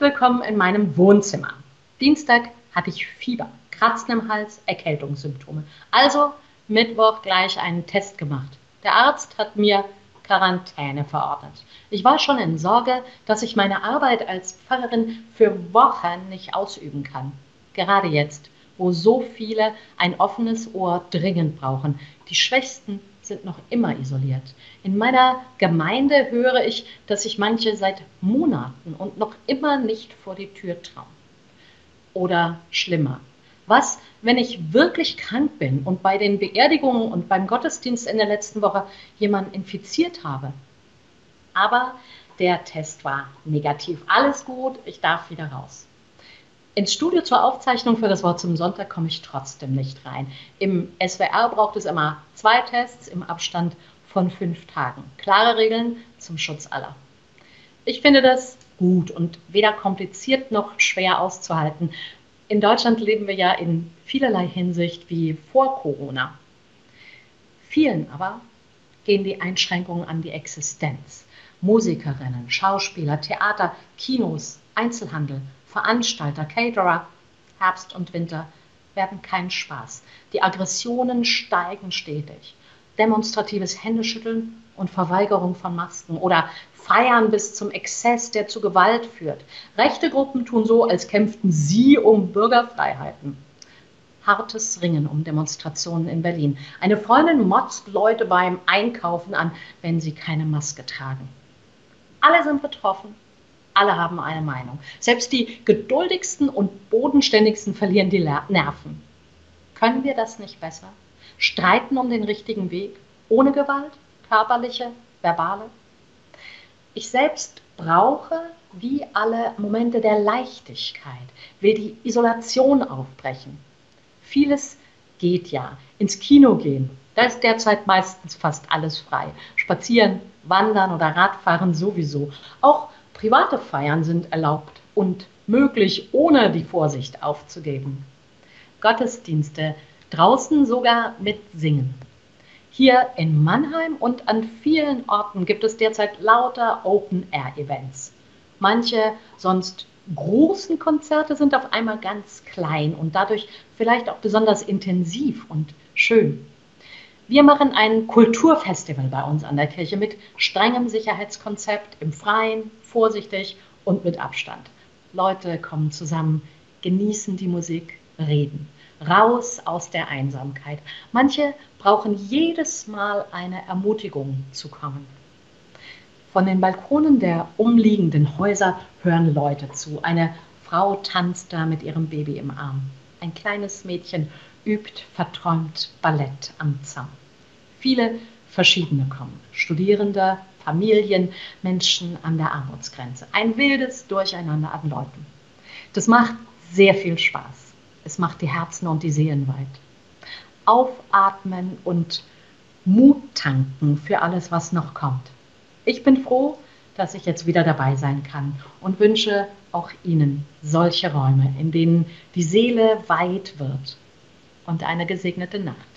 Willkommen in meinem Wohnzimmer. Dienstag hatte ich Fieber, Kratzen im Hals, Erkältungssymptome. Also Mittwoch gleich einen Test gemacht. Der Arzt hat mir Quarantäne verordnet. Ich war schon in Sorge, dass ich meine Arbeit als Pfarrerin für Wochen nicht ausüben kann. Gerade jetzt, wo so viele ein offenes Ohr dringend brauchen. Die Schwächsten sind noch immer isoliert. In meiner Gemeinde höre ich, dass sich manche seit Monaten und noch immer nicht vor die Tür trauen. Oder schlimmer. Was, wenn ich wirklich krank bin und bei den Beerdigungen und beim Gottesdienst in der letzten Woche jemanden infiziert habe? Aber der Test war negativ. Alles gut, ich darf wieder raus. Ins Studio zur Aufzeichnung für das Wort zum Sonntag komme ich trotzdem nicht rein. Im SWR braucht es immer zwei Tests im Abstand von fünf Tagen. Klare Regeln zum Schutz aller. Ich finde das gut und weder kompliziert noch schwer auszuhalten. In Deutschland leben wir ja in vielerlei Hinsicht wie vor Corona. Vielen aber gehen die Einschränkungen an die Existenz. Musikerinnen, Schauspieler, Theater, Kinos, Einzelhandel, Veranstalter, Caterer, Herbst und Winter werden kein Spaß. Die Aggressionen steigen stetig. Demonstratives Händeschütteln und Verweigerung von Masken oder Feiern bis zum Exzess, der zu Gewalt führt. Rechte Gruppen tun so, als kämpften sie um Bürgerfreiheiten. Hartes Ringen um Demonstrationen in Berlin. Eine Freundin motzt Leute beim Einkaufen an, wenn sie keine Maske tragen. Alle sind betroffen, alle haben eine Meinung. Selbst die geduldigsten und bodenständigsten verlieren die Nerven. Können wir das nicht besser? Streiten um den richtigen Weg, ohne Gewalt, körperliche, verbale? Ich selbst brauche wie alle Momente der Leichtigkeit, will die Isolation aufbrechen. Vieles geht ja. Ins Kino gehen, da ist derzeit meistens fast alles frei. Spazieren, wandern oder Radfahren sowieso. Auch Private Feiern sind erlaubt und möglich, ohne die Vorsicht aufzugeben. Gottesdienste draußen sogar mit Singen. Hier in Mannheim und an vielen Orten gibt es derzeit lauter Open-Air-Events. Manche sonst großen Konzerte sind auf einmal ganz klein und dadurch vielleicht auch besonders intensiv und schön. Wir machen ein Kulturfestival bei uns an der Kirche mit strengem Sicherheitskonzept im Freien, vorsichtig und mit Abstand. Leute kommen zusammen, genießen die Musik, reden. Raus aus der Einsamkeit. Manche brauchen jedes Mal eine Ermutigung zu kommen. Von den Balkonen der umliegenden Häuser hören Leute zu. Eine Frau tanzt da mit ihrem Baby im Arm. Ein kleines Mädchen übt verträumt Ballett am Zaun. Viele verschiedene kommen. Studierende, Familien, Menschen an der Armutsgrenze. Ein wildes Durcheinander an Leuten. Das macht sehr viel Spaß. Es macht die Herzen und die Seelen weit. Aufatmen und Mut tanken für alles, was noch kommt. Ich bin froh, dass ich jetzt wieder dabei sein kann und wünsche auch Ihnen solche Räume, in denen die Seele weit wird und eine gesegnete Nacht.